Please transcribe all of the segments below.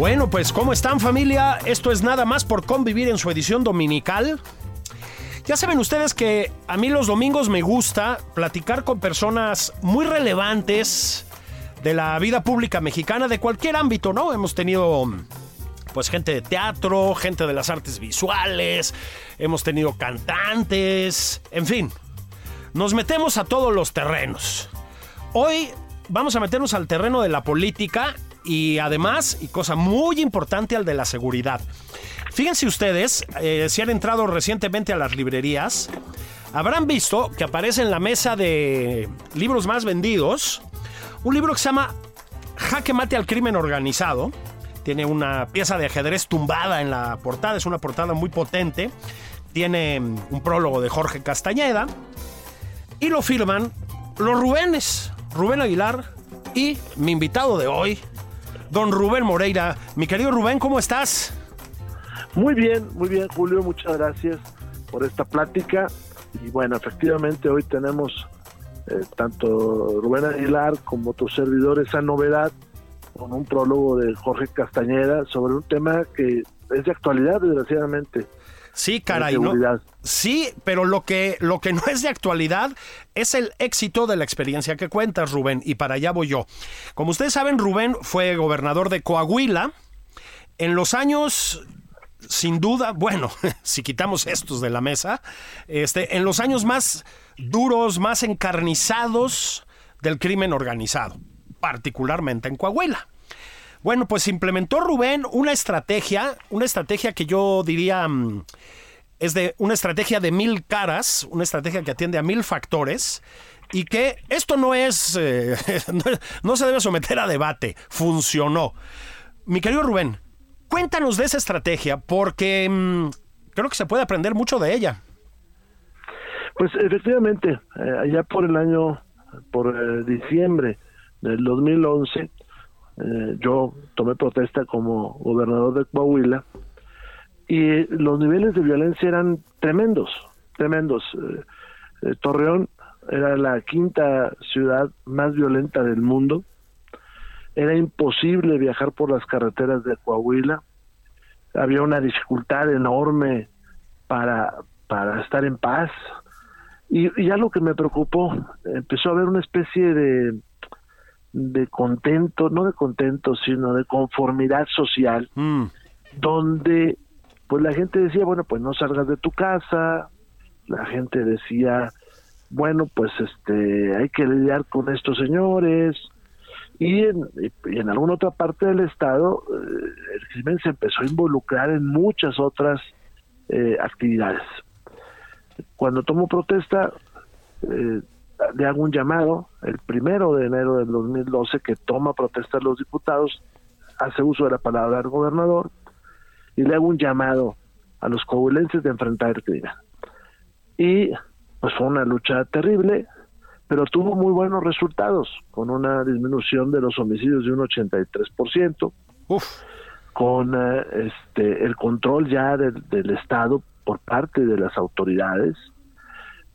Bueno, pues ¿cómo están familia? Esto es nada más por convivir en su edición dominical. Ya saben ustedes que a mí los domingos me gusta platicar con personas muy relevantes de la vida pública mexicana, de cualquier ámbito, ¿no? Hemos tenido pues gente de teatro, gente de las artes visuales, hemos tenido cantantes, en fin, nos metemos a todos los terrenos. Hoy vamos a meternos al terreno de la política y además, y cosa muy importante, al de la seguridad. Fíjense ustedes, eh, si han entrado recientemente a las librerías, habrán visto que aparece en la mesa de libros más vendidos un libro que se llama Jaque Mate al Crimen Organizado. Tiene una pieza de ajedrez tumbada en la portada, es una portada muy potente. Tiene mm, un prólogo de Jorge Castañeda. Y lo firman los Rubénes, Rubén Aguilar y mi invitado de hoy, don Rubén Moreira. Mi querido Rubén, ¿cómo estás? Muy bien, muy bien, Julio, muchas gracias por esta plática. Y bueno, efectivamente hoy tenemos eh, tanto Rubén Aguilar como tu servidor esa novedad con un prólogo de Jorge Castañeda sobre un tema que es de actualidad, desgraciadamente. Sí, caray, ¿no? Sí, pero lo que, lo que no es de actualidad es el éxito de la experiencia que cuentas, Rubén, y para allá voy yo. Como ustedes saben, Rubén fue gobernador de Coahuila en los años, sin duda, bueno, si quitamos estos de la mesa, este, en los años más duros, más encarnizados del crimen organizado, particularmente en Coahuila. Bueno, pues implementó Rubén una estrategia, una estrategia que yo diría mm, es de una estrategia de mil caras, una estrategia que atiende a mil factores y que esto no es, eh, no, se debe someter a debate, funcionó. Mi querido Rubén, cuéntanos de esa estrategia porque mm, creo que se puede aprender mucho de ella. Pues efectivamente, eh, allá por el año, por eh, diciembre del 2011, eh, yo tomé protesta como gobernador de Coahuila y los niveles de violencia eran tremendos, tremendos. Eh, eh, Torreón era la quinta ciudad más violenta del mundo. Era imposible viajar por las carreteras de Coahuila. Había una dificultad enorme para, para estar en paz. Y, y ya lo que me preocupó, empezó a haber una especie de, de contento, no de contento, sino de conformidad social, Mm, donde pues la gente decía, bueno, pues no salgas de tu casa, la gente decía, bueno, pues este, hay que lidiar con estos señores, y en, y en alguna otra parte del estado eh, el crimen se empezó a involucrar en muchas otras eh, actividades. Cuando tomo protesta, eh, le hago un llamado el primero de enero del 2012 que toma protesta a los diputados, hace uso de la palabra del gobernador y le hago un llamado a los coahuilenses de enfrentar el crimen. Y pues fue una lucha terrible, pero tuvo muy buenos resultados, con una disminución de los homicidios de un 83%, uf, con eh, este el control ya del, del Estado por parte de las autoridades,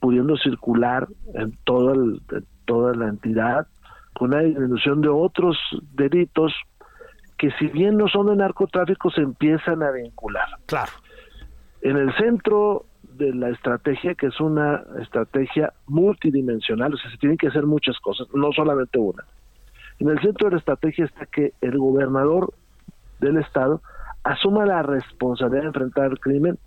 pudiendo circular en, el- en toda la entidad, con una disminución de otros delitos que si bien no son de narcotráfico se empiezan a vincular. claro. En el centro de la estrategia, que es una estrategia multidimensional, o sea, se tienen que hacer muchas cosas, no solamente una. En el centro de la estrategia está que el gobernador del estado asuma la responsabilidad de enfrentar el crimen,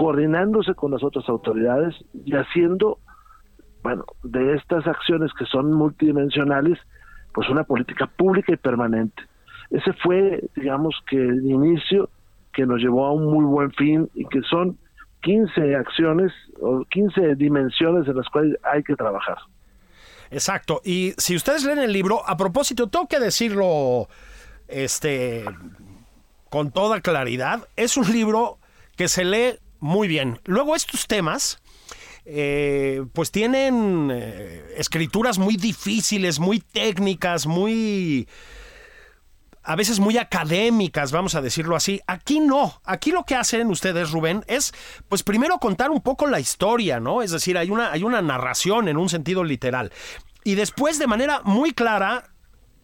coordinándose con las otras autoridades y haciendo, bueno, de estas acciones que son multidimensionales, pues una política pública y permanente. Ese fue, digamos, que el inicio que nos llevó a un muy buen fin y que son 15 acciones o 15 dimensiones en las cuales hay que trabajar. Exacto. Y si ustedes leen el libro, a propósito, tengo que decirlo este, con toda claridad, es un libro que se lee muy bien. Luego estos temas, eh, pues tienen eh, escrituras muy difíciles, muy técnicas, muy a veces muy académicas, vamos a decirlo así. Aquí no. Aquí lo que hacen ustedes, Rubén, es pues primero contar un poco la historia, ¿no? Es decir, hay una, hay una narración en un sentido literal. Y después, de manera muy clara,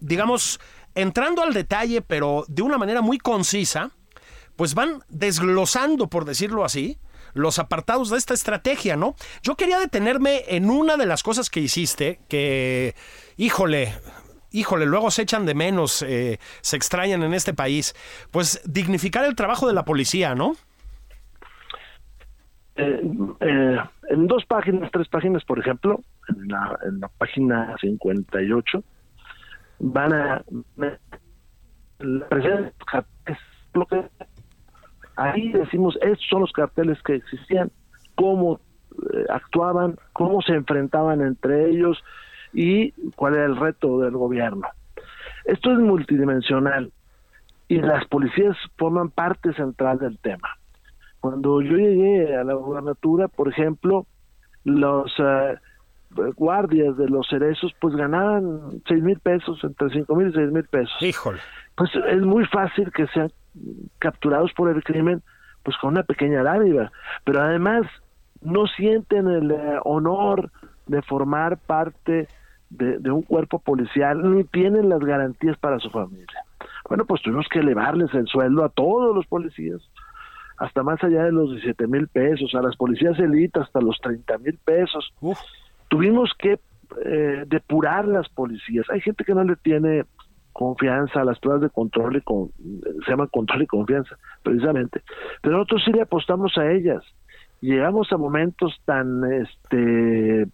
digamos, entrando al detalle, pero de una manera muy concisa, pues van desglosando, por decirlo así, los apartados de esta estrategia, ¿no? Yo quería detenerme en una de las cosas que hiciste, que, híjole, híjole, luego se echan de menos, eh, se extrañan en este país, pues dignificar el trabajo de la policía, ¿no? Eh, eh, en dos páginas, tres páginas, por ejemplo, en la, en la página 58, van a ahí decimos estos son los carteles que existían cómo actuaban cómo se enfrentaban entre ellos y cuál era el reto del gobierno. Esto es multidimensional y las policías forman parte central del tema. Cuando yo llegué a la gubernatura, por ejemplo, los eh, guardias de los cerezos pues ganaban seis mil pesos, entre cinco mil y seis mil pesos. Híjole. Pues es muy fácil que sean capturados por el crimen pues con una pequeña dádiva, pero además no sienten el eh, honor de formar parte de, un cuerpo policial ni tienen las garantías para su familia. Bueno, pues tuvimos que elevarles el sueldo a todos los policías, hasta más allá de los 17 mil pesos, a las policías élites hasta los 30 mil pesos. Tuvimos que eh, depurar las policías. Hay gente que no le tiene confianza las pruebas de control y con, se llaman control y confianza, precisamente. Pero nosotros sí le apostamos a ellas. Llegamos a momentos tan este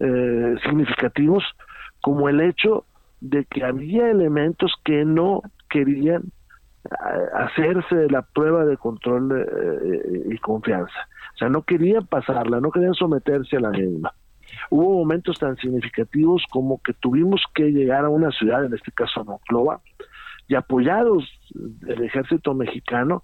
eh, significativos como el hecho de que había elementos que no querían eh, hacerse la prueba de control eh, y confianza. O sea, no querían pasarla, no querían someterse a la misma. Hubo momentos tan significativos como que tuvimos que llegar a una ciudad, en este caso Monclova, y apoyados del ejército mexicano,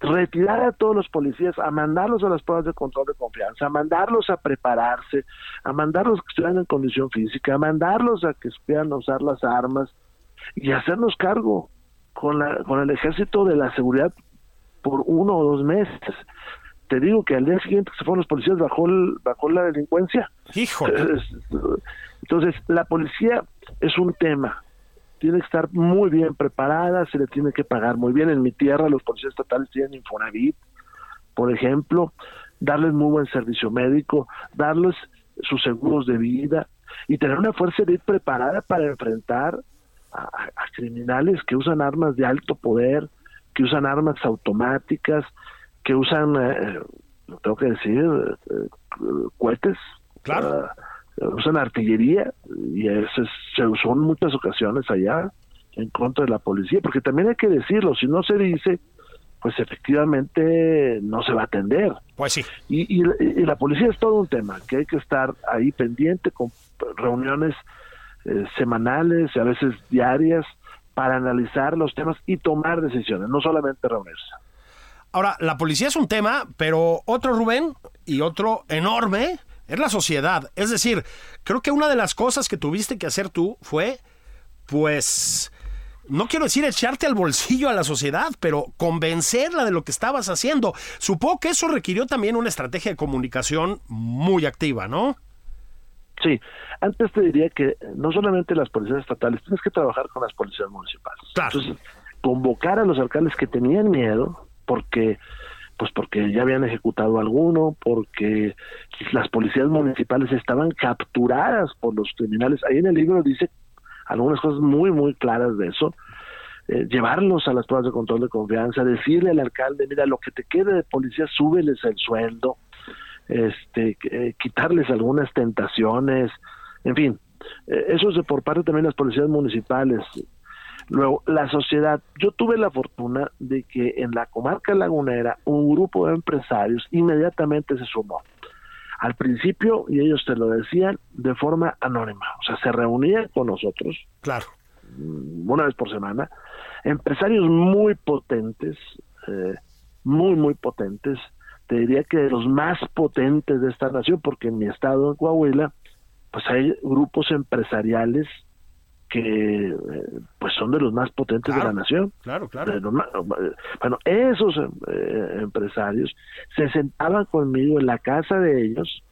retirar a todos los policías, a mandarlos a las pruebas de control de confianza, a mandarlos a prepararse, a mandarlos a que estuvieran en condición física, a mandarlos a que supieran usar las armas y hacernos cargo con, la, con el ejército de la seguridad por uno o dos meses. Te digo que al día siguiente que se fueron los policías bajó, bajó la delincuencia. Híjole. Entonces, la policía es un tema, tiene que estar muy bien preparada, se le tiene que pagar muy bien. En mi tierra los policías estatales tienen Infonavit, por ejemplo, darles muy buen servicio médico, darles sus seguros de vida y tener una fuerza elite preparada para enfrentar a, criminales que usan armas de alto poder, que usan armas automáticas, que usan, eh, tengo que decir, eh, cohetes. Claro usan artillería y eso se usó en muchas ocasiones allá en contra de la policía, porque también hay que decirlo, si no se dice, pues efectivamente no se va a atender. Pues sí. Y, y, la policía es todo un tema, que hay que estar ahí pendiente con reuniones eh, semanales y a veces diarias para analizar los temas y tomar decisiones, no solamente reunirse. Ahora, la policía es un tema, pero otro Rubén y otro enorme es la sociedad. Es decir, creo que una de las cosas que tuviste que hacer tú fue, pues, no quiero decir echarte al bolsillo a la sociedad, pero convencerla de lo que estabas haciendo. Supongo que eso requirió también una estrategia de comunicación muy activa, ¿no? Sí, antes te diría que no solamente las policías estatales, tienes que trabajar con las policías municipales. Claro. Entonces, convocar a los alcaldes que tenían miedo, porque pues porque ya habían ejecutado alguno, porque las policías municipales estaban capturadas por los criminales. Ahí en el libro dice algunas cosas muy, muy claras de eso. Eh, llevarlos a las pruebas de control de confianza, decirle al alcalde, mira, lo que te quede de policía, súbeles el sueldo, este, eh, quitarles algunas tentaciones, en fin, eh, eso es por parte también de las policías municipales. Luego, la sociedad, yo tuve la fortuna de que en la comarca lagunera un grupo de empresarios inmediatamente se sumó. Al principio, y ellos te lo decían, de forma anónima, o sea, se reunían con nosotros. Claro. Mm, una vez por semana, empresarios muy potentes, eh, muy, muy potentes, te diría que de los más potentes de esta nación, porque en mi estado, en Coahuila, pues hay grupos empresariales que eh, pues son de los más potentes de la nación. Claro, claro. bueno, esos eh, empresarios se sentaban conmigo en la casa de ellos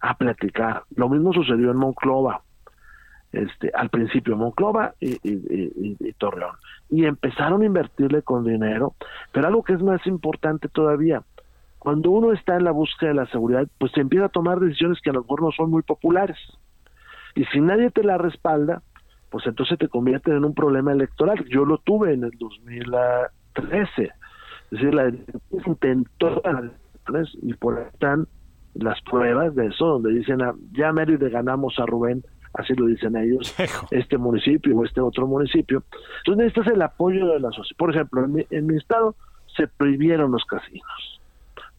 a platicar. Lo mismo sucedió en Monclova. Este, al principio Monclova y, y, Torreón. Y empezaron a invertirle con dinero, pero algo que es más importante todavía, cuando uno está en la búsqueda de la seguridad, pues se empieza a tomar decisiones que a lo mejor no son muy populares. Y si nadie te la respalda, pues entonces te convierte en un problema electoral. Yo lo tuve en el 2013. Es decir, la intentó y por ahí están las pruebas de eso, donde dicen, ah, ya Mérida le ganamos a Rubén, así lo dicen ellos, este municipio o este otro municipio. Entonces necesitas el apoyo de la sociedad. Por ejemplo, en mi, en mi estado se prohibieron los casinos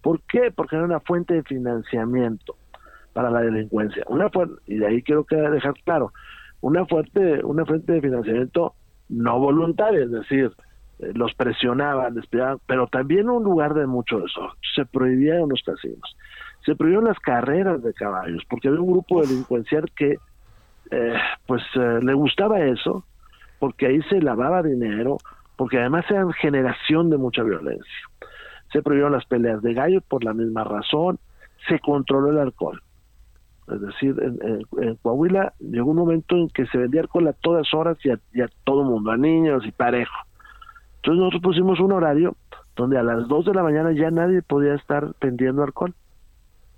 ¿Por qué? Porque era una fuente de financiamiento para la delincuencia. Una y de ahí quiero dejar claro, una fuente, una fuente de financiamiento no voluntaria, es decir, eh, los presionaban, les pero también un lugar de mucho eso. Se prohibieron los casinos, se prohibieron las carreras de caballos, porque había un grupo delincuencial que eh, pues eh, le gustaba eso, porque ahí se lavaba dinero, porque además eran generación de mucha violencia se prohibieron las peleas de gallo por la misma razón, se controló el alcohol. Es decir, en, Coahuila llegó un momento en que se vendía alcohol a todas horas y a, y a todo mundo, a niños y parejo. Entonces nosotros pusimos un horario donde a las 2 de la mañana ya nadie podía estar vendiendo alcohol,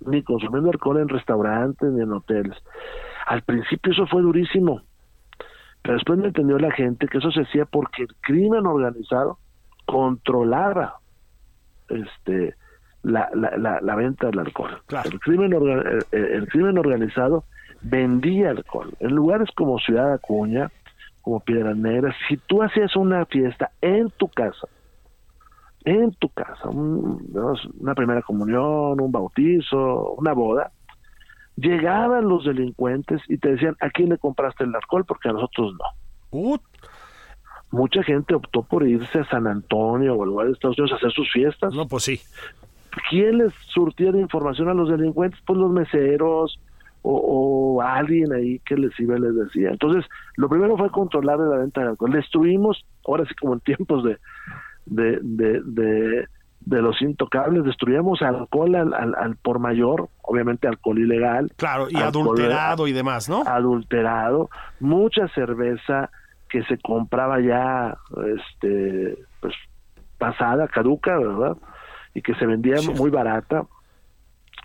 ni consumiendo alcohol en restaurantes ni en hoteles. Al principio eso fue durísimo, pero después me entendió la gente que eso se hacía porque el crimen organizado controlaba este la, la, la, venta del alcohol. El, crimen el, crimen organizado vendía alcohol. En lugares como Ciudad Acuña, como Piedras Negras, si tú hacías una fiesta en tu casa, en tu casa, una primera comunión, un bautizo, una boda, llegaban los delincuentes y te decían, ¿a quién le compraste el alcohol? Porque a nosotros no mucha gente optó por irse a San Antonio o a lugares de Estados Unidos a hacer sus fiestas. No, pues sí. ¿Quién les surtía de información a los delincuentes? Pues los meseros o, alguien ahí que les iba y les decía. Entonces, lo primero fue controlar la venta de alcohol. Destruimos, ahora sí como en tiempos de, de, de, de, los intocables, destruíamos alcohol al, al, por mayor, obviamente alcohol ilegal. Claro, y adulterado y demás, ¿no? Adulterado, mucha cerveza, que se compraba ya este pues pasada, caduca, ¿verdad? Y que se vendía muy barata.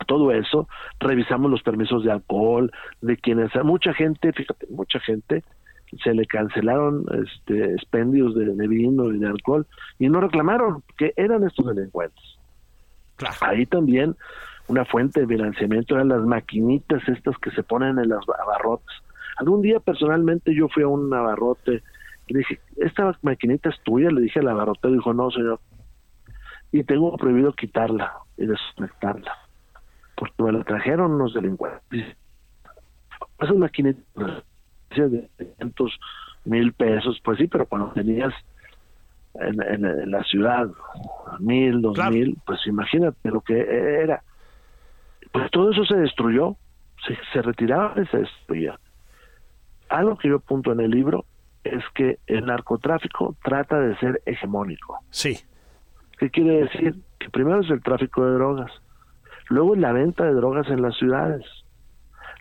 Todo eso, revisamos los permisos de alcohol, de quienes, mucha gente, fíjate, mucha gente se le cancelaron este expendios de, vino y de alcohol y no reclamaron que eran estos delincuentes. Ahí también una fuente de financiamiento eran las maquinitas estas que se ponen en las abarrotes Algún día personalmente yo fui a un abarrote y dije, esta maquinita es tuya, le dije al abarrotero, dijo, no señor, y tengo prohibido quitarla y desconectarla, porque me la trajeron unos delincuentes. Esas maquinitas de 500 mil pesos, pues sí, pero cuando tenías en, en, la ciudad mil, dos mil, pues imagínate lo que era. Pues todo eso se destruyó, se, se retiraba y se destruía algo que yo apunto en el libro es que el narcotráfico trata de ser hegemónico. Sí. ¿Qué quiere decir? Que primero es el tráfico de drogas, luego es la venta de drogas en las ciudades.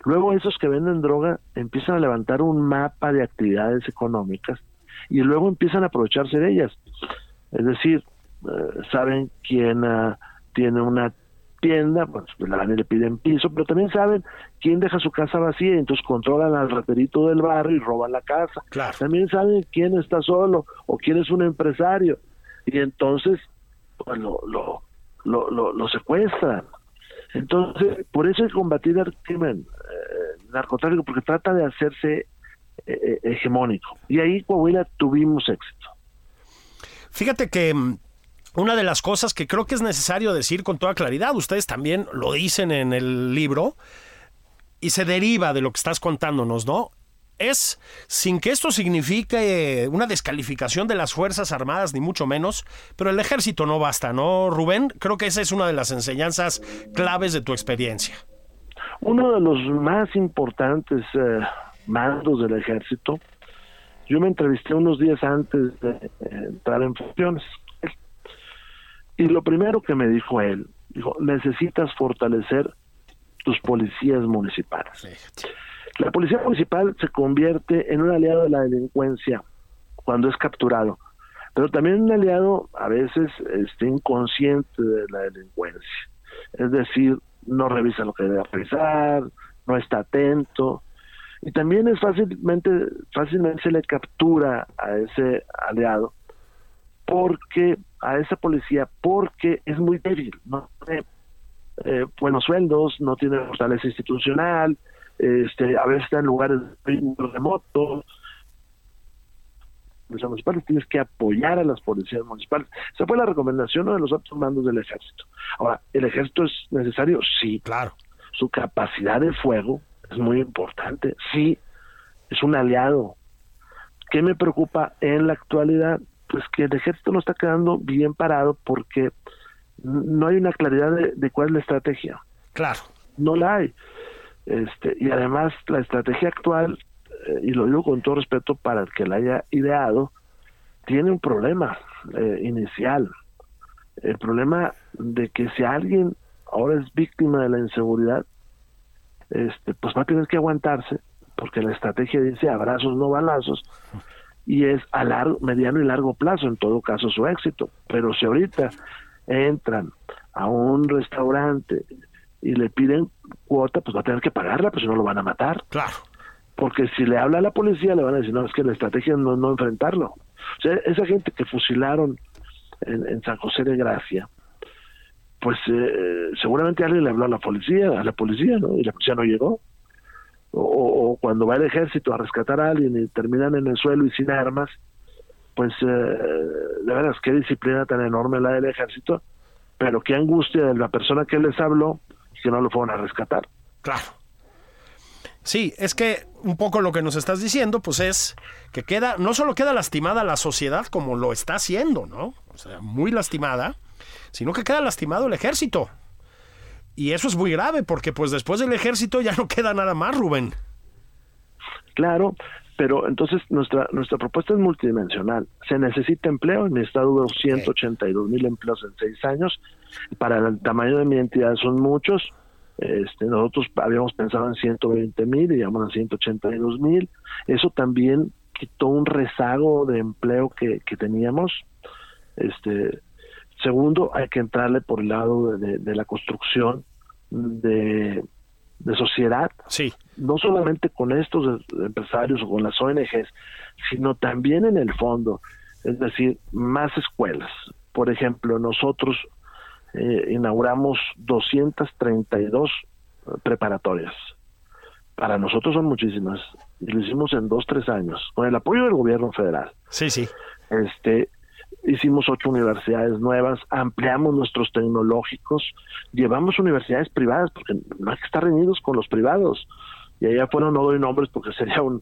Luego esos que venden droga empiezan a levantar un mapa de actividades económicas y luego empiezan a aprovecharse de ellas. Es decir, eh, saben quién ah, tiene una tienda, pues la van y le piden piso, pero también saben quién deja su casa vacía y entonces controlan al raterito del barrio y roban la casa. Claro. También saben quién está solo o quién es un empresario y entonces pues lo, lo, lo, lo, secuestran. Entonces, por eso que combatir el crimen eh, narcotráfico, porque trata de hacerse eh, eh, hegemónico. Y ahí Coahuila tuvimos éxito. Fíjate que mm, una de las cosas que creo que es necesario decir con toda claridad, ustedes también lo dicen en el libro, y se deriva de lo que estás contándonos, ¿no? Es, sin que esto signifique una descalificación de las Fuerzas Armadas, ni mucho menos, pero el ejército no basta, ¿no, Rubén? Creo que esa es una de las enseñanzas claves de tu experiencia. Uno de los más importantes eh, mandos del ejército, yo me entrevisté unos días antes de eh, entrar en funciones. Y lo primero que me dijo él, dijo, necesitas fortalecer tus policías municipales. La policía municipal se convierte en un aliado de la delincuencia cuando es capturado, pero también un aliado a veces este, inconsciente de la delincuencia. Es decir, no revisa lo que debe revisar, no está atento, y también es fácilmente, fácilmente se le captura a ese aliado porque a esa policía porque es muy débil, no tiene eh, buenos sueldos, no tiene fortaleza institucional, este, a veces está en lugares muy remotos. Los municipales tienes que apoyar a las policías municipales. Esa fue la recomendación de los otros mandos del ejército. Ahora, ¿el ejército es necesario? Sí. Claro. Su capacidad de fuego es muy importante. Sí, es un aliado. ¿Qué me preocupa en la actualidad? pues que el ejército no está quedando bien parado porque no hay una claridad de, cuál es la estrategia. Claro. No la hay. Este, y además la estrategia actual, eh, y lo digo con todo respeto para el que la haya ideado, tiene un problema eh, inicial. El problema de que si alguien ahora es víctima de la inseguridad, este, pues va a tener que aguantarse, porque la estrategia dice abrazos, no balazos, y es a largo, mediano y largo plazo, en todo caso su éxito. Pero si ahorita entran a un restaurante y le piden cuota, pues va a tener que pagarla, pues si no lo van a matar. Claro. Porque si le habla a la policía, le van a decir, no, es que la estrategia no no enfrentarlo. O sea, esa gente que fusilaron en, San José de Gracia, pues eh, seguramente alguien le habló a la policía, a la policía, ¿no? Y la policía no llegó o, cuando va el ejército a rescatar a alguien y terminan en el suelo y sin armas, pues eh, de veras, qué disciplina tan enorme la del ejército, pero qué angustia de la persona que les habló que no lo fueron a rescatar. Claro. Sí, es que un poco lo que nos estás diciendo, pues es que queda, no solo queda lastimada la sociedad como lo está haciendo, ¿no? O sea, muy lastimada, sino que queda lastimado el ejército. Y eso es muy grave porque pues después del ejército ya no queda nada más, Rubén. Claro, pero entonces nuestra nuestra propuesta es multidimensional. Se necesita empleo, en mi estado hubo 182 mil empleos en seis años. Para el tamaño de mi entidad son muchos. Este, nosotros habíamos pensado en 120 mil y llegamos a 182 mil. Eso también quitó un rezago de empleo que, que teníamos. Este, Segundo, hay que entrarle por el lado de, la construcción de, sociedad. Sí. No solamente con estos empresarios o con las ONGs, sino también en el fondo. Es decir, más escuelas. Por ejemplo, nosotros eh, inauguramos 232 preparatorias. Para nosotros son muchísimas. Y lo hicimos en dos, tres años, con el apoyo del gobierno federal. Sí, sí. Este, hicimos ocho universidades nuevas, ampliamos nuestros tecnológicos, llevamos universidades privadas, porque no hay que estar reñidos con los privados. Y allá fueron, no doy nombres porque sería un,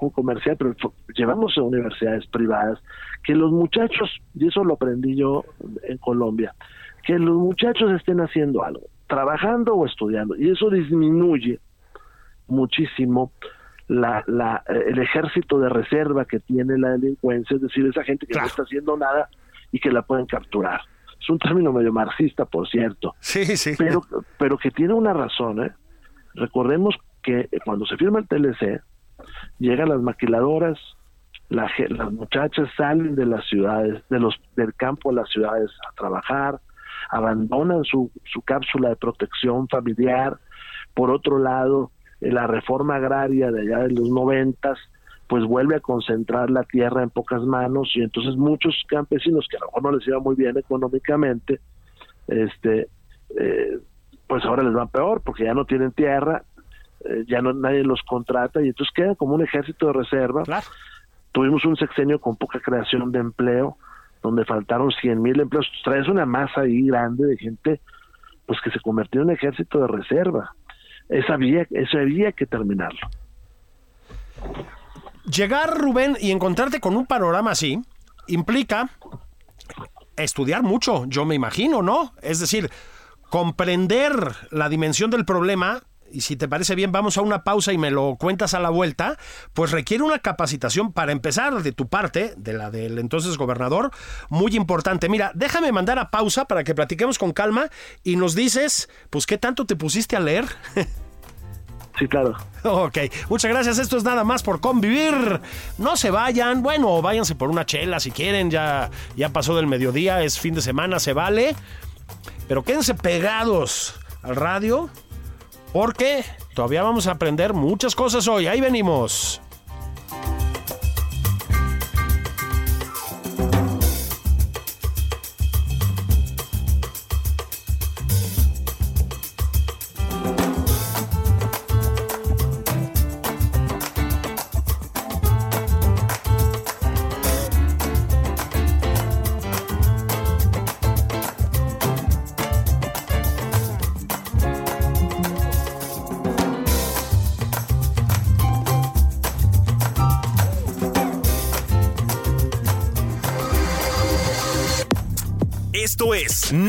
un comercial, pero llevamos universidades privadas, que los muchachos, y eso lo aprendí yo en Colombia, que los muchachos estén haciendo algo, trabajando o estudiando, y eso disminuye muchísimo la, la, el ejército de reserva que tiene la delincuencia, es decir, esa gente que no está haciendo nada y que la pueden capturar. Es un término medio marxista, por cierto. Sí, sí. Pero, pero que tiene una razón, ¿eh? Recordemos que cuando se firma el TLC, llegan las maquiladoras, las muchachas salen de las ciudades, de los del campo a las ciudades a trabajar, abandonan su, su cápsula de protección familiar. Por otro lado, la reforma agraria de allá de los noventas, pues vuelve a concentrar la tierra en pocas manos y entonces muchos campesinos que a lo mejor no les iba muy bien económicamente, este, eh, pues ahora les va peor porque ya no tienen tierra, eh, ya no nadie los contrata y entonces queda como un ejército de reserva. Tuvimos un sexenio con poca creación de empleo, donde faltaron 100 mil empleos. Traes una masa ahí grande de gente pues que se convirtió en un ejército de reserva. Esa había, eso había que terminarlo. Llegar, Rubén, y encontrarte con un panorama así implica estudiar mucho, yo me imagino, ¿no? Es decir, comprender la dimensión del problema y si te parece bien, vamos a una pausa y me lo cuentas a la vuelta, pues requiere una capacitación para empezar de tu parte, de la del entonces gobernador, muy importante. Mira, déjame mandar a pausa para que platiquemos con calma y nos dices, pues, ¿qué tanto te pusiste a leer? Sí, claro. Ok, muchas gracias. Esto es nada más por convivir. No se vayan. Bueno, váyanse por una chela si quieren. Ya, ya pasó del mediodía, es fin de semana, se vale. Pero quédense pegados al radio porque todavía vamos a aprender muchas cosas hoy. Ahí venimos.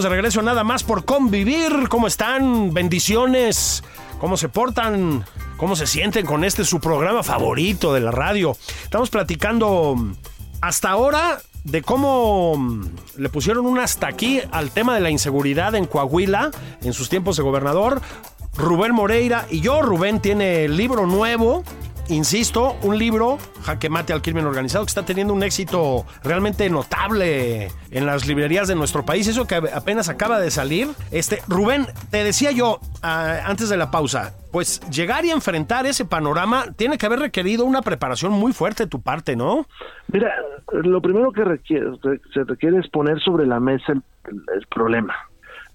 Estamos de regreso nada más por convivir. ¿Cómo están? Bendiciones. ¿Cómo se portan? ¿Cómo se sienten con este su programa favorito de la radio? Estamos platicando hasta ahora de cómo le pusieron un hasta aquí al tema de la inseguridad en Coahuila en sus tiempos de gobernador. Rubén Moreira y yo, Rubén tiene libro nuevo insisto, un libro, Jaque Mate al Crimen Organizado, que está teniendo un éxito realmente notable en las librerías de nuestro país. Eso que apenas acaba de salir. Este, Rubén, te decía yo ah, antes de la pausa, pues llegar y enfrentar ese panorama tiene que haber requerido una preparación muy fuerte de tu parte, ¿no? Mira, lo primero que requiere, se requiere es poner sobre la mesa el, el problema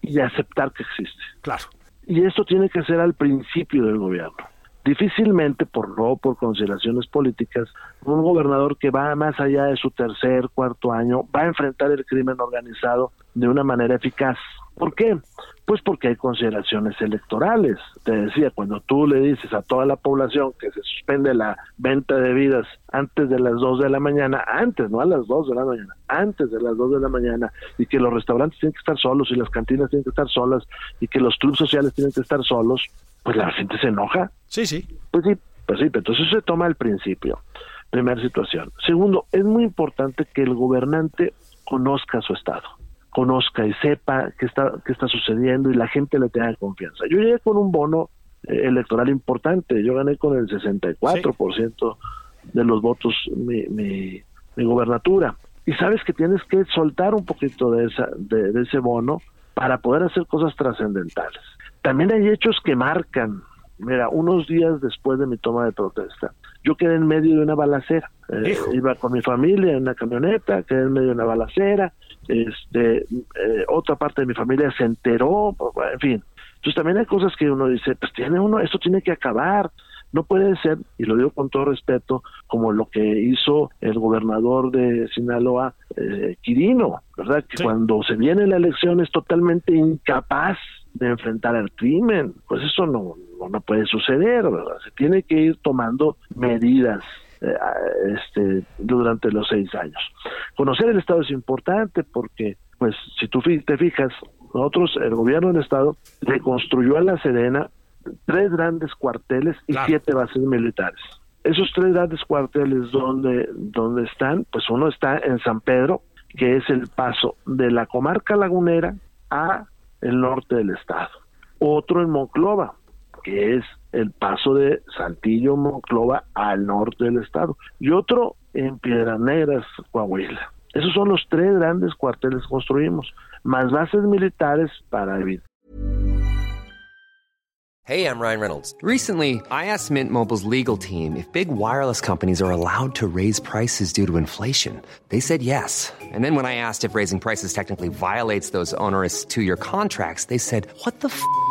y aceptar que existe. Claro. Y esto tiene que ser al principio del gobierno difícilmente por no por consideraciones políticas un gobernador que va más allá de su tercer cuarto año va a enfrentar el crimen organizado de una manera eficaz ¿por qué? pues porque hay consideraciones electorales te decía cuando tú le dices a toda la población que se suspende la venta de bebidas antes de las dos de la mañana antes no a las dos de la mañana antes de las dos de la mañana y que los restaurantes tienen que estar solos y las cantinas tienen que estar solas y que los clubes sociales tienen que estar solos pues la gente se enoja. Sí, sí. Pues sí, pues sí, entonces se toma el principio. Primera situación. Segundo, es muy importante que el gobernante conozca su estado, conozca y sepa qué está, qué está sucediendo y la gente le tenga confianza. Yo llegué con un bono eh, electoral importante, yo gané con el 64% de los votos mi, mi, mi, gobernatura. Y sabes que tienes que soltar un poquito de, esa, de, de ese bono para poder hacer cosas trascendentales. También hay hechos que marcan. Mira, unos días después de mi toma de protesta, yo quedé en medio de una balacera. Eh, iba con mi familia en una camioneta, quedé en medio de una balacera. Este, eh, otra parte de mi familia se enteró, en fin. Entonces también hay cosas que uno dice, pues tiene uno, esto tiene que acabar. No puede ser, y lo digo con todo respeto, como lo que hizo el gobernador de Sinaloa, eh, Quirino, ¿verdad? Que cuando se viene la elección es totalmente incapaz de enfrentar al crimen. Pues eso no, no, puede suceder, ¿verdad? Se tiene que ir tomando medidas este, durante los seis años. Conocer el Estado es importante porque, pues, si tú te fijas, nosotros, el gobierno del Estado, le construyó a la Serena tres grandes cuarteles y siete bases militares. Esos tres grandes cuarteles donde, donde están, pues uno está en San Pedro, que es el paso de la comarca lagunera a el norte del estado. Otro en Monclova, que es el paso de Saltillo, Monclova al norte del estado. Y otro en Piedras Negras, Coahuila. Esos son los tres grandes cuarteles que construimos, más bases militares para evitar. Hey, I'm Ryan Reynolds. Recently, I asked Mint Mobile's legal team if big wireless companies are allowed to raise prices due to inflation. They said yes. And then when I asked if raising prices technically violates those onerous two-year contracts, they said, "What the f***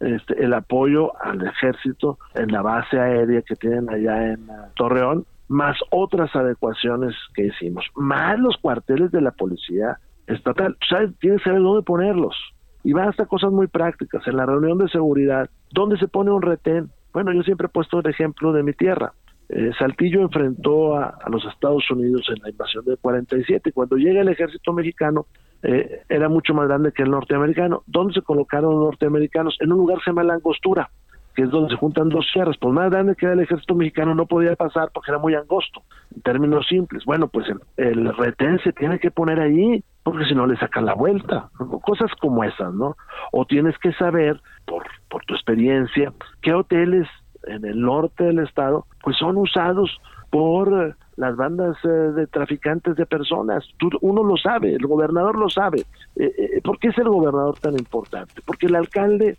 este, el apoyo al ejército en la base aérea que tienen allá en uh, Torreón, más otras adecuaciones que hicimos, más los cuarteles de la policía estatal. ¿Sabes? Tienes que saber dónde ponerlos. Y van hasta cosas muy prácticas. En la reunión de seguridad, ¿dónde se pone un retén? Bueno, yo siempre he puesto el ejemplo de mi tierra. Eh, Saltillo enfrentó a, a, los Estados Unidos en la invasión del 47. Cuando llega el ejército mexicano, eh, era mucho más grande que el norteamericano. ¿Dónde se colocaron los norteamericanos? En un lugar que se llama La Angostura, que es donde se juntan dos sierras. Por más grande que era el ejército mexicano, no podía pasar porque era muy angosto, en términos simples. Bueno, pues el, el retén se tiene que poner ahí, porque si no le sacan la vuelta. Cosas como esas, ¿no? O tienes que saber, por, por tu experiencia, qué hoteles en el norte del estado, pues son usados por las bandas eh, de traficantes de personas. Tú, uno lo sabe, el gobernador lo sabe. Eh, eh, ¿Por qué es el gobernador tan importante? Porque el alcalde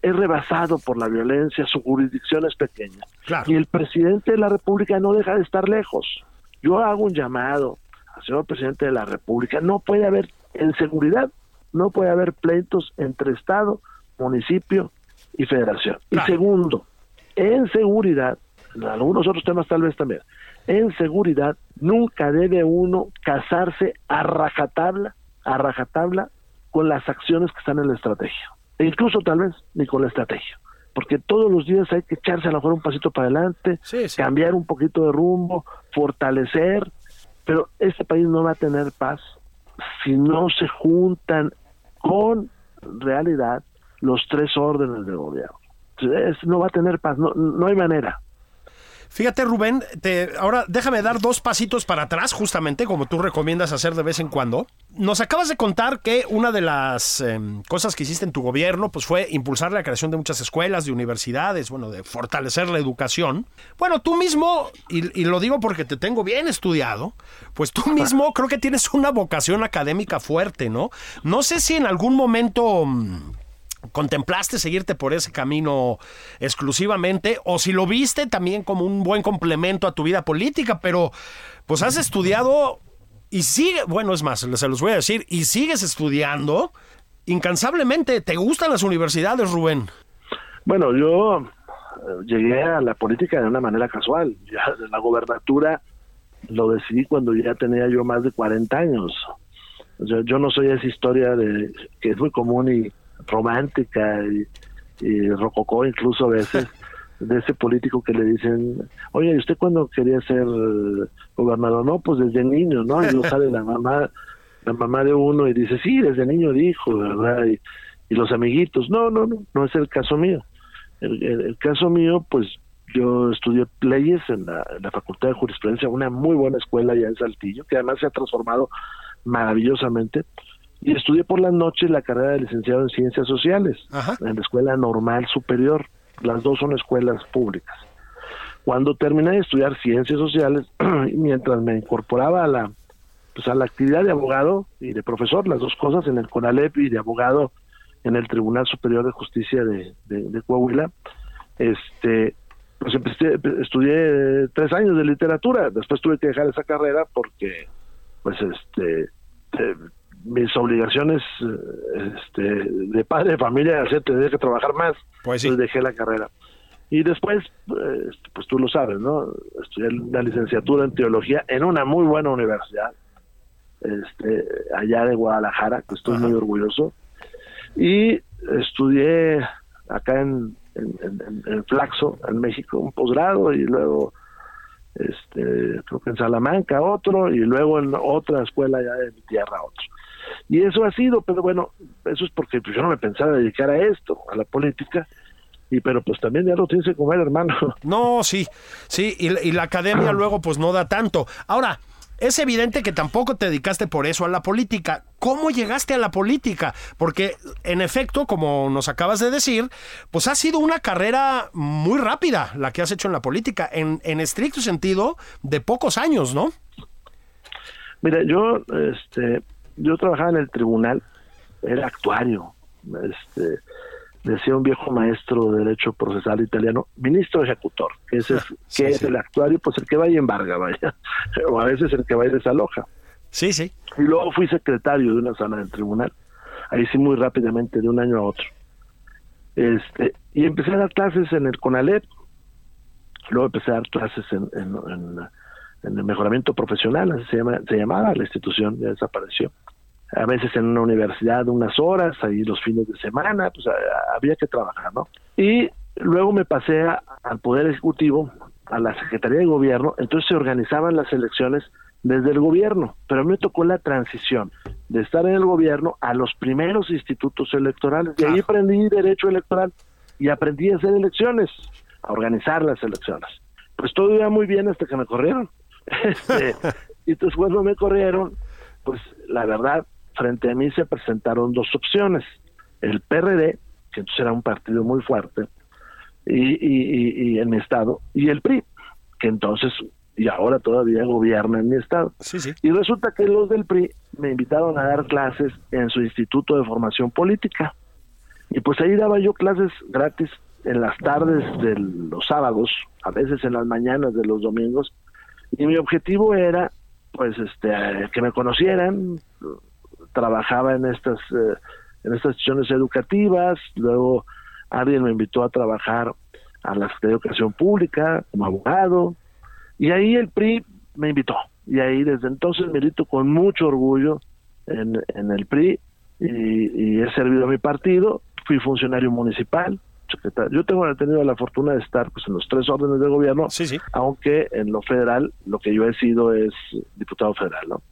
es rebasado por la violencia, su jurisdicción es pequeña. Claro. Y el presidente de la República no deja de estar lejos. Yo hago un llamado al señor presidente de la República. No puede haber, en seguridad, no puede haber pleitos entre Estado, municipio y federación. Claro. Y segundo, en seguridad, en algunos otros temas tal vez también, en seguridad nunca debe uno casarse a rajatabla, a rajatabla con las acciones que están en la estrategia. E incluso tal vez ni con la estrategia. Porque todos los días hay que echarse a lo mejor un pasito para adelante, Sí, sí. cambiar un poquito de rumbo, fortalecer, pero este país no va a tener paz si no se juntan con realidad los tres órdenes de gobierno. Es- no va a tener paz, no, no hay manera. Fíjate, Rubén, te, ahora déjame dar dos pasitos para atrás, justamente como tú recomiendas hacer de vez en cuando. Nos acabas de contar que una de las eh, cosas que hiciste en tu gobierno pues fue impulsar la creación de muchas escuelas, de universidades, bueno, de fortalecer la educación. Bueno, tú mismo, y, y lo digo porque te tengo bien estudiado, pues tú mismo creo que tienes una vocación académica fuerte, ¿no? No sé si en algún momento... mm, contemplaste seguirte por ese camino exclusivamente o si lo viste también como un buen complemento a tu vida política, pero pues has estudiado y sigue, bueno, es más, se los voy a decir, y sigues estudiando incansablemente. ¿Te gustan las universidades, Rubén? Bueno, yo eh, llegué a la política de una manera casual. Ya la gobernatura lo decidí cuando ya tenía yo más de 40 años. O sea, yo no soy esa historia de que es muy común y romántica y, y rococó incluso a veces de ese político que le dicen, oye, ¿y usted cuándo quería ser eh, gobernador? No, pues desde niño, ¿no? Y lo sale la mamá, la mamá de uno y dice, sí, desde niño dijo, ¿verdad? Y, y los amiguitos, no, no, no, no es el caso mío. El, el- el caso mío, pues yo estudié leyes en la, en la Facultad de Jurisprudencia, una muy buena escuela allá en Saltillo, que además se ha transformado maravillosamente. Y estudié por las noches la carrera de licenciado en Ciencias Sociales Ajá. en la Escuela Normal Superior. Las dos son escuelas públicas. Cuando terminé de estudiar Ciencias Sociales, mientras me incorporaba a la, pues a la actividad de abogado y de profesor, las dos cosas en el CONALEP y de abogado en el Tribunal Superior de Justicia de, de- de Coahuila, este, pues empecé, estudié tres años de literatura, después tuve que dejar esa carrera porque, pues, este, eh, mis obligaciones este, de padre de familia hacían tener que trabajar más, Pues sí. entonces dejé la carrera. Y después, pues, pues tú lo sabes, ¿no? Estudié la licenciatura en teología en una muy buena universidad, este, allá de Guadalajara, que estoy muy orgulloso. Y estudié acá en, en, en- en Flaxo, en México, un posgrado y luego, este, creo que en Salamanca otro y luego en otra escuela allá de mi tierra otro. Y eso ha sido, pero bueno, eso es porque yo no me pensaba dedicar a esto, a la política, y pero pues también ya lo tienes que comer, hermano. No, sí, sí, y, y la academia luego pues no da tanto. Ahora, es evidente que tampoco te dedicaste por eso a la política. ¿Cómo llegaste a la política? Porque, en efecto, como nos acabas de decir, pues ha sido una carrera muy rápida la que has hecho en la política, en, en estricto sentido, de pocos años, ¿no? Mira, yo, este, yo trabajaba en el tribunal, era actuario, este, decía un viejo maestro de derecho procesal italiano, ministro ejecutor, que ese es, Sí, que es el actuario, pues el que va y embarga, vaya, o a veces el que va y desaloja. Sí, sí. Y luego fui secretario de una sala del tribunal, ahí sí muy rápidamente, de un año a otro. Este, y empecé a dar clases en el CONALEP, luego empecé a dar clases en, en, en- en el mejoramiento profesional, así se, llama, se llamaba la institución, ya desapareció. A veces en una universidad unas horas, ahí los fines de semana, pues a- había que trabajar, ¿no? Y luego me pasé a- al Poder Ejecutivo, a la Secretaría de Gobierno, entonces se organizaban las elecciones desde el gobierno, pero a mí me tocó la transición de estar en el gobierno a los primeros institutos electorales, y ahí aprendí derecho electoral y aprendí a hacer elecciones, a organizar las elecciones. Pues todo iba muy bien hasta que me corrieron. Este, y entonces cuando me corrieron, pues la verdad, frente a mí se presentaron dos opciones. El PRD, que entonces era un partido muy fuerte, y, y, y- y en mi estado, y el PRI, que entonces y ahora todavía gobierna en mi estado. Sí, sí. Y resulta que los del PRI me invitaron a dar clases en su Instituto de Formación Política. Y pues ahí daba yo clases gratis en las tardes de los sábados, a veces en las mañanas de los domingos. Y mi objetivo era, pues, este, eh, que me conocieran. Trabajaba en estas, eh, en estas instituciones educativas. Luego alguien me invitó a trabajar a la Secretaría de Educación Pública como abogado. Y ahí el PRI me invitó. Y ahí desde entonces milito con mucho orgullo en, en el PRI y, y he servido a mi partido. Fui funcionario municipal. secretario. Yo tengo tenido la fortuna de estar pues en los tres órdenes de gobierno, Sí, sí. aunque en lo federal lo que yo he sido es diputado federal, ¿no?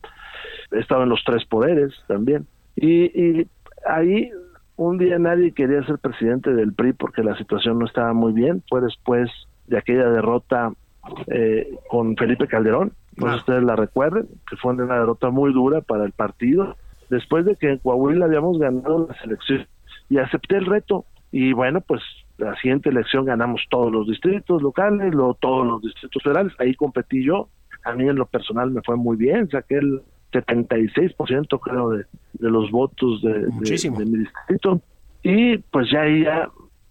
He estado en los tres poderes también. Y, y ahí un día nadie quería ser presidente del PRI porque la situación no estaba muy bien. Fue después de aquella derrota eh, con Felipe Calderón, no sé si ustedes la recuerden, que fue una derrota muy dura para el partido. Después de que en Coahuila habíamos ganado las elecciones y acepté el reto. Y bueno, pues la siguiente elección ganamos todos los distritos locales, luego todos los distritos federales. Ahí competí yo. A mí en lo personal me fue muy bien, saqué el 76% creo de, de los votos de, de- mi distrito. Y pues ya ahí ya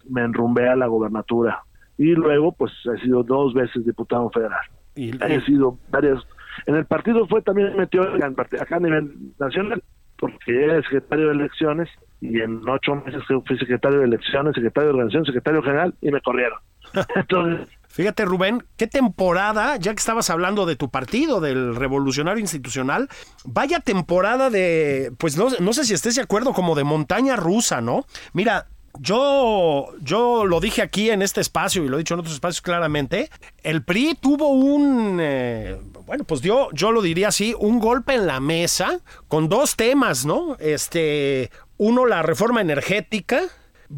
me enrumbé a la gobernatura. Y luego pues he sido dos veces diputado federal. Y, He sido varias. En el partido fue también part- acá a nivel nacional, porque era secretario de elecciones y en ocho meses fui secretario de elecciones, secretario de organización, secretario general y me corrieron. Entonces, Fíjate, Rubén, qué temporada, ya que estabas hablando de tu partido, del revolucionario institucional, vaya temporada de, pues no, no sé si estés de acuerdo, como de montaña rusa, ¿no? Mira, yo, yo lo dije aquí en este espacio y lo he dicho en otros espacios claramente, el PRI tuvo un, eh, bueno, pues yo, yo lo diría así, un golpe en la mesa con dos temas, ¿no? Este, uno, la reforma energética,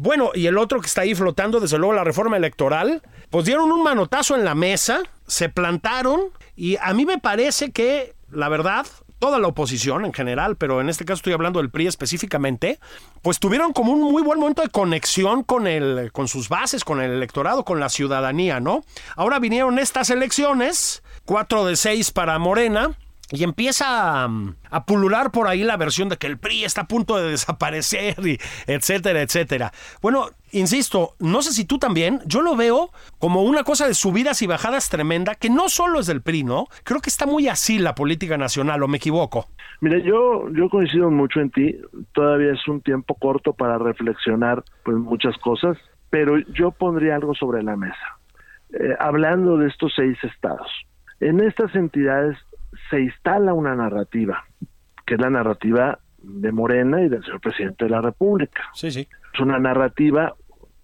bueno, y el otro que está ahí flotando, desde luego la reforma electoral, pues dieron un manotazo en la mesa, se plantaron y a mí me parece que, la verdad, toda la oposición en general, pero en este caso estoy hablando del PRI específicamente, pues tuvieron como un muy buen momento de conexión con, el, con sus bases, con el electorado, con la ciudadanía, ¿no? Ahora vinieron estas elecciones, cuatro de seis para Morena, y empieza a, a, pulular por ahí la versión de que el PRI está a punto de desaparecer, y etcétera, etcétera. Bueno, insisto, no sé si tú también, yo lo veo como una cosa de subidas y bajadas tremenda, que no solo es del PRI, ¿no? Creo que está muy así la política nacional, ¿o me equivoco? Mira, yo, yo coincido mucho en ti, todavía es un tiempo corto para reflexionar pues, muchas cosas, pero yo pondría algo sobre la mesa. Eh, hablando de estos seis estados, en estas entidades se instala una narrativa, que es la narrativa de Morena y del señor presidente de la República. Sí, sí. Es una narrativa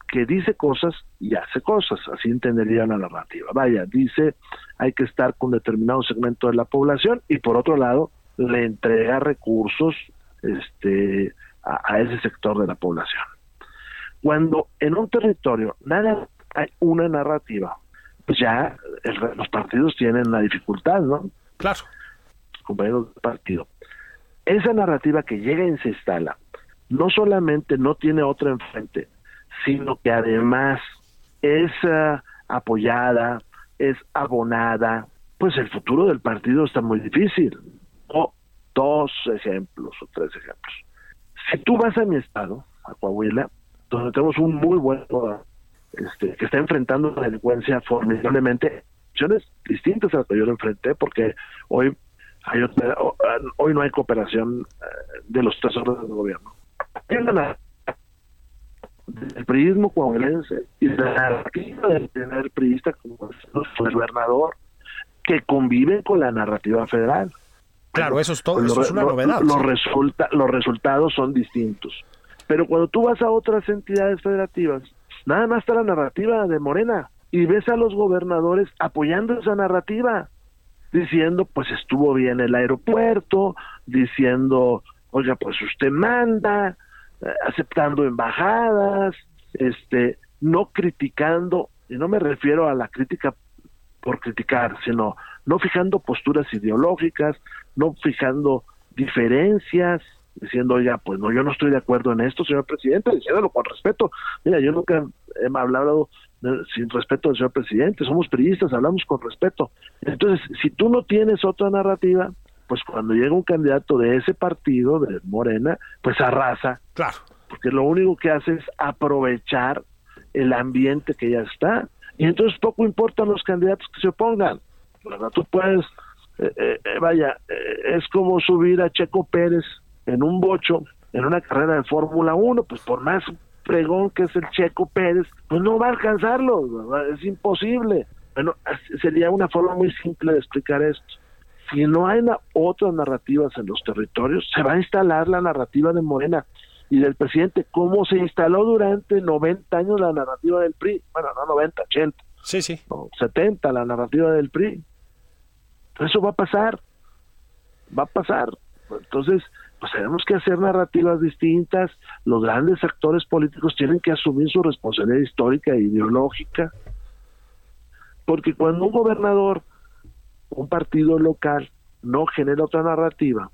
que dice cosas y hace cosas, así entendería la narrativa. Vaya, dice hay que estar con determinado segmento de la población y por otro lado le entrega recursos este, a, a ese sector de la población. Cuando en un territorio nada hay una narrativa, pues ya el, los partidos tienen la dificultad, ¿no? Claro. compañeros del partido. Esa narrativa que llega y se instala, no solamente no tiene otra enfrente, sino que además es uh, apoyada, es abonada, pues el futuro del partido está muy difícil. Dos ejemplos o tres ejemplos. Si tú vas a mi estado, a Coahuila, donde tenemos un muy buen este, que está enfrentando la delincuencia formidablemente distintas a las que yo lo enfrenté porque hoy hay otra, hoy no hay cooperación de los tres órdenes del gobierno. El priismo coahuilense y la narrativa del primer priista como el gobernador que convive con la narrativa federal. Claro, eso es todo, eso es una novedad. Los, sí. resulta, los resultados son distintos. Pero cuando tú vas a otras entidades federativas, nada más está la narrativa de Morena y ves a los gobernadores apoyando esa narrativa, diciendo, pues estuvo bien el aeropuerto, diciendo, oiga, pues usted manda, eh, aceptando embajadas, este, no criticando, y no me refiero a la crítica por criticar, sino no fijando posturas ideológicas, no fijando diferencias, diciendo, oiga, pues no, yo no estoy de acuerdo en esto, señor presidente, diciéndolo con respeto. Mira, yo nunca he hablado sin respeto al señor presidente, somos periodistas, hablamos con respeto. Entonces, si tú no tienes otra narrativa, pues cuando llega un candidato de ese partido, de Morena, pues arrasa. Claro. Porque lo único que hace es aprovechar el ambiente que ya está. Y entonces poco importan los candidatos que se opongan. ¿verdad? Tú puedes, eh, eh, vaya, eh, es como subir a Checo Pérez en un bocho, en una carrera de Fórmula 1, pues por más fregón que es el Checo Pérez, pues no va a alcanzarlo, ¿verdad? es imposible. Bueno, sería una forma muy simple de explicar esto. Si no hay na otras narrativas en los territorios, se va a instalar la narrativa de Morena y del presidente, como se instaló durante 90 años la narrativa del PRI. Bueno, no 90, 80. Sí, sí. No, 70 la narrativa del PRI. Eso va a pasar. Va a pasar. Entonces, pues tenemos que hacer narrativas distintas, los grandes actores políticos tienen que asumir su responsabilidad histórica e ideológica, porque cuando un gobernador, un partido local, no genera otra narrativa,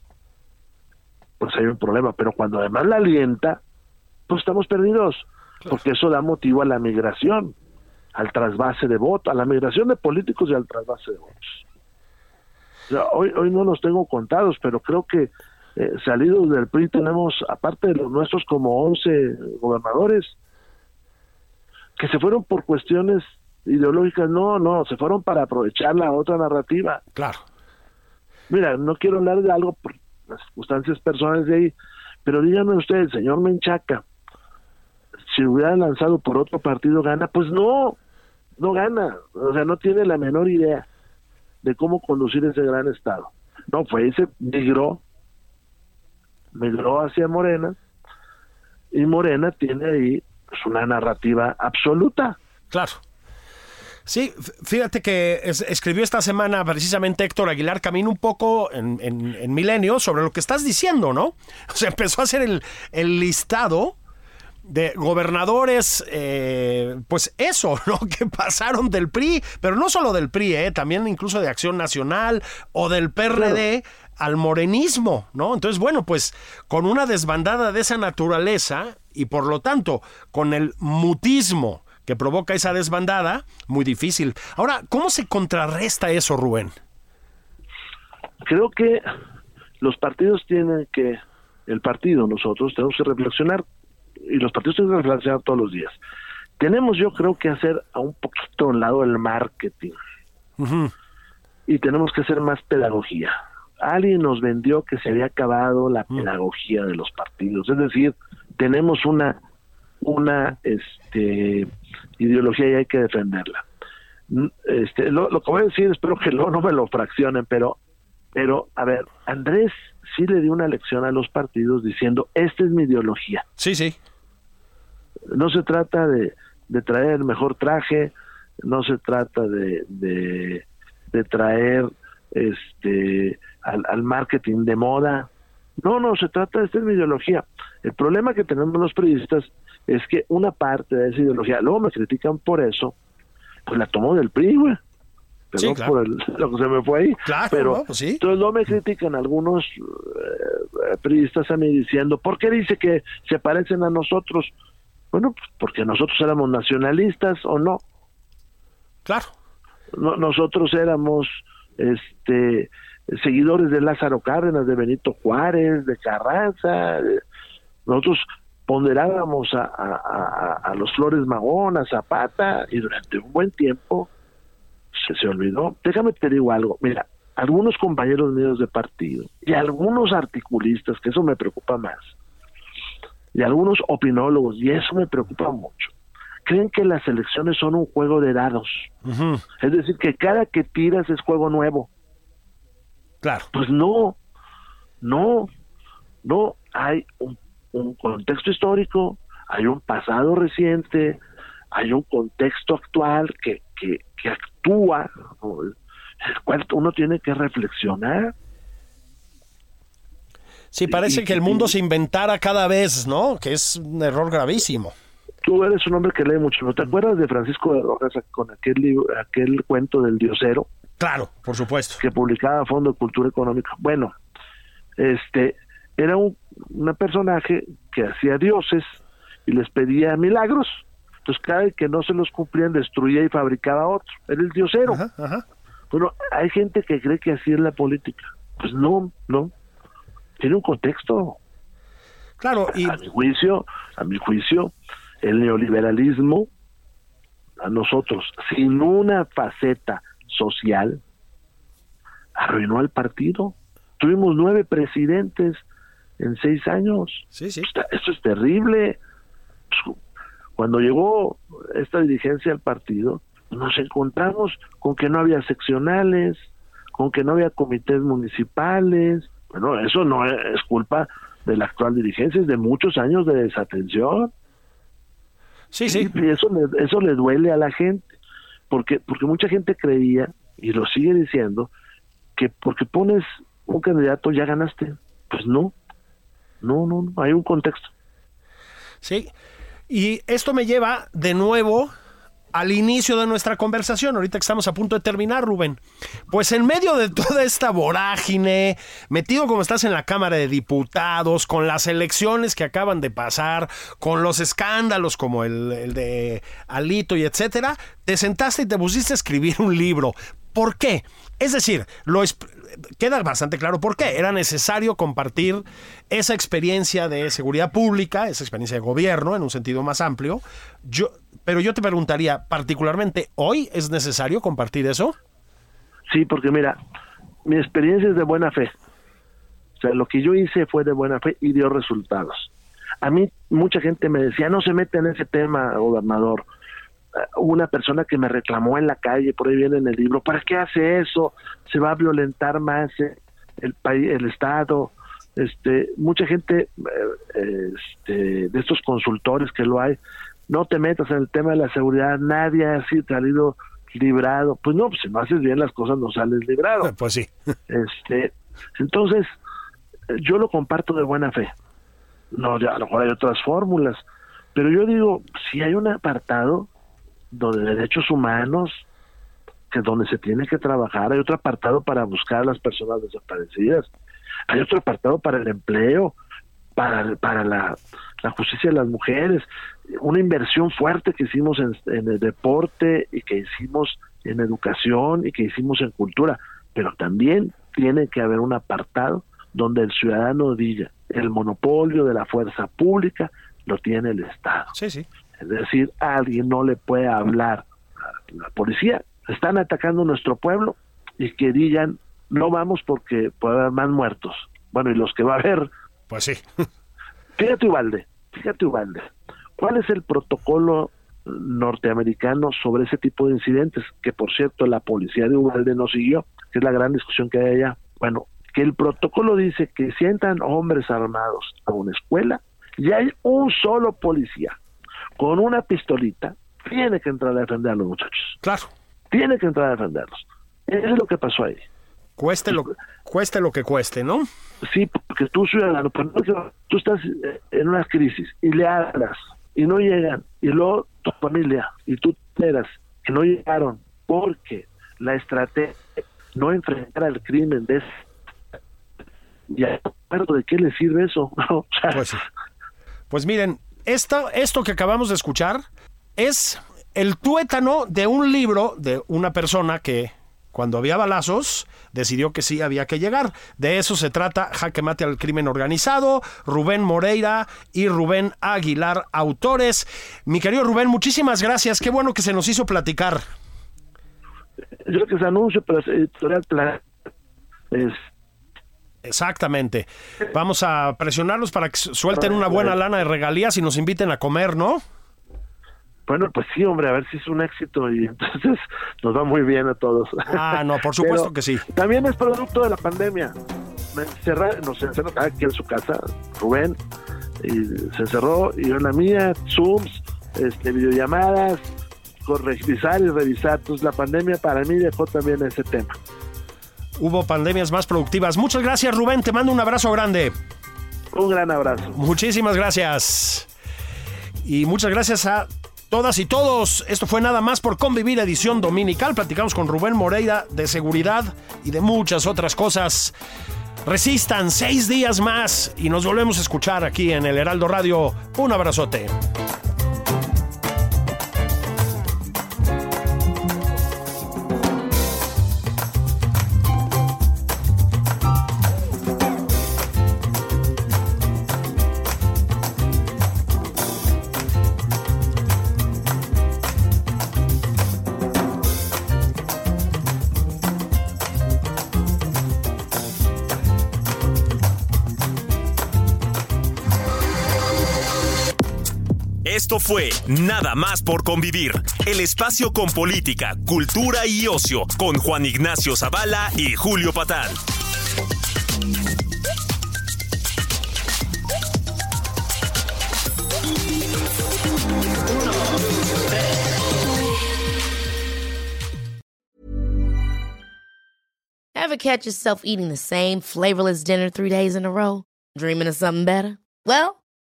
pues hay un problema, pero cuando además la alienta, pues estamos perdidos, porque eso da motivo a la migración, al trasvase de votos, a la migración de políticos y al trasvase de votos. Sea, hoy, hoy no los tengo contados, pero creo que eh, salidos del PRI tenemos, aparte de los nuestros, como 11 gobernadores que se fueron por cuestiones ideológicas. No, no, se fueron para aprovechar la otra narrativa. Claro. Mira, no quiero hablar de algo por las circunstancias personales de ahí, pero díganme usted, el señor Menchaca, si hubiera lanzado por otro partido, ¿gana? Pues no, no gana. O sea, no tiene la menor idea de cómo conducir ese gran estado. No, fue y se migró migró hacia Morena y Morena tiene ahí pues, una narrativa absoluta. Claro. Sí, fíjate que es, escribió esta semana precisamente Héctor Aguilar Camino un poco en, en, en, Milenio sobre lo que estás diciendo, ¿no? O sea, empezó a hacer el, el listado de gobernadores, eh, pues eso, ¿no? Que pasaron del PRI, pero no solo del PRI, eh, también incluso de Acción Nacional o del PRD claro. al morenismo, ¿no? Entonces, bueno, pues con una desbandada de esa naturaleza y por lo tanto con el mutismo que provoca esa desbandada, muy difícil. Ahora, ¿cómo se contrarresta eso, Rubén? creo que los partidos tienen que, el partido, nosotros tenemos que reflexionar, y los partidos tienen que reflexionar todos los días. Tenemos, yo creo, que hacer a un poquito un lado el marketing. Y tenemos que hacer más pedagogía. Alguien nos vendió que se había acabado la pedagogía de los partidos. Es decir, tenemos una, una este, ideología y hay que defenderla. Este, lo, lo que voy a decir, espero que luego no me lo fraccionen, pero pero, a ver, Andrés sí le dio una lección a los partidos diciendo, esta es mi ideología. Sí, sí. No se trata de, de traer el mejor traje, no se trata de, de, traer este al, al, marketing de moda. No, no, se trata de esta ideología. El problema que tenemos los periodistas es que una parte de esa ideología, luego me critican por eso, pues la tomó del PRI, güey perdón por lo que se me fue ahí, pero pues entonces no me critican algunos eh, periodistas a mí diciendo, ¿por qué dice que se parecen a nosotros? Bueno, pues porque nosotros éramos nacionalistas o no. Claro. nosotros éramos este seguidores de Lázaro Cárdenas, de Benito Juárez, de Carranza. Nosotros ponderábamos a, a, a los Flores Magón, a Zapata, y durante un buen tiempo se, se olvidó. Déjame te digo algo, mira, algunos compañeros míos de partido y algunos articulistas, que eso me preocupa más, y algunos opinólogos, y eso me preocupa mucho, creen que las elecciones son un juego de dados. Es decir, que cada que tiras es juego nuevo. Claro. Pues no, no, no, hay un, un contexto histórico, hay un pasado reciente, hay un contexto actual que, que, que actúa, el cual uno tiene que reflexionar. Sí, parece que el mundo se inventara cada vez, ¿no? Que es un error gravísimo. Tú eres un hombre que lee mucho, ¿no te acuerdas de Francisco de Rojas con aquel libro, aquel cuento del diosero? Claro, por supuesto. Que publicaba Fondo de Cultura Económica. Bueno, este era un una personaje que hacía dioses y les pedía milagros entonces cada vez que no se los cumplían destruía y fabricaba otro. Era el diosero. Bueno, hay gente que cree que así es la política. Pues no, no. Tiene un contexto. Claro, y... A mi juicio, a mi juicio, el neoliberalismo a nosotros, sin una faceta social, arruinó al partido. Tuvimos nueve presidentes en seis años. Sí, sí. Esto es terrible. Cuando llegó esta dirigencia al partido, nos encontramos con que no había seccionales, con que no había comités municipales. Bueno, eso no es culpa de la actual dirigencia, es de muchos años de desatención. Sí, sí. Y eso le, eso le duele a la gente, porque, porque mucha gente creía, y lo sigue diciendo, que porque pones un candidato ya ganaste. Pues no, no, no, no hay un contexto. Sí, y esto me lleva de nuevo al inicio de nuestra conversación, ahorita que estamos a punto de terminar, Rubén. Pues en medio de toda esta vorágine, metido como estás en la Cámara de Diputados, con las elecciones que acaban de pasar, con los escándalos como el, de Alito y etcétera, te sentaste y te pusiste a escribir un libro. ¿Por qué? Es decir, lo, queda bastante claro por qué. Era necesario compartir esa experiencia de seguridad pública, esa experiencia de gobierno en un sentido más amplio. Yo, pero yo te preguntaría, particularmente, ¿hoy es necesario compartir eso? Sí, porque mira, mi experiencia es de buena fe. O sea, lo que yo hice fue de buena fe y dio resultados. A mí mucha gente me decía, no se mete en ese tema, gobernador una persona que me reclamó en la calle, por ahí viene en el libro, ¿para qué hace eso? Se va a violentar más el país, el Estado. Este, mucha gente eh, este, de estos consultores que lo hay, no te metas en el tema de la seguridad, nadie ha salido librado. Pues no, pues si no haces bien las cosas no sales librado. Pues sí. Este, entonces, yo lo comparto de buena fe. No, ya, a lo mejor hay otras fórmulas, pero yo digo, si hay un apartado donde derechos humanos, que donde se tiene que trabajar, hay otro apartado para buscar a las personas desaparecidas, hay otro apartado para el empleo, para, para la, justicia de las mujeres, una inversión fuerte que hicimos en, en el deporte y que hicimos en educación y que hicimos en cultura, pero también tiene que haber un apartado donde el ciudadano diga, el monopolio de la fuerza pública lo tiene el Estado. Sí, sí. Es decir, alguien no le puede hablar a la policía, están atacando nuestro pueblo y que digan, no vamos porque puede haber más muertos. Bueno, y los que va a haber... Pues sí. fíjate, Ubalde, fíjate, Ubalde, ¿cuál es el protocolo norteamericano sobre ese tipo de incidentes? Que, por cierto, la policía de Ubalde no siguió, que es la gran discusión que hay allá. Bueno, que el protocolo dice que si entran hombres armados a una escuela y hay un solo policía con una pistolita, tiene que entrar a defender a los muchachos. Claro. Tiene que entrar a defenderlos. Eso es lo que pasó ahí. Cueste lo, cueste lo que cueste, ¿no? Sí, porque tú, ciudadano, tú estás en una crisis y le hablas y no llegan, y luego tu familia y tú esperas que no llegaron porque la estrategia no enfrentar al crimen de y acuerdo de qué le sirve eso. pues, pues miren, esto, esto que acabamos de escuchar es el tuétano de un libro de una persona que cuando había balazos, decidió que sí había que llegar. De eso se trata Jaque Mate al Crimen Organizado, Rubén Moreira y Rubén Aguilar, autores. Mi querido Rubén, muchísimas gracias. Qué bueno que se nos hizo platicar. Yo creo que se anuncio, editorial es Exactamente. Vamos a presionarlos para que suelten una buena lana de regalías y nos inviten a comer, ¿no? Bueno, pues sí, hombre, a ver si es un éxito y entonces nos va muy bien a todos. Ah, no, por supuesto que sí. También es producto de la pandemia. Me nos encerró aquí en su casa, Rubén, y se encerró, y yo en la mía, Zooms, este, videollamadas, revisar y revisar. Entonces la pandemia para mí dejó también ese tema hubo pandemias más productivas. Muchas gracias, Rubén. Te mando un abrazo grande. Un gran abrazo. Muchísimas gracias. Y muchas gracias a todas y todos. Esto fue nada más por convivir edición dominical. Platicamos con Rubén Moreira de seguridad y de muchas otras cosas. Resistan seis días más y nos volvemos a escuchar aquí en el Heraldo Radio. Un abrazote. Fue Nada más por convivir, el espacio con política, cultura y ocio, con Juan Ignacio Zavala y Julio Patán. Ever catch yourself eating the same flavorless dinner three days in a row? Dreaming of something better? Well,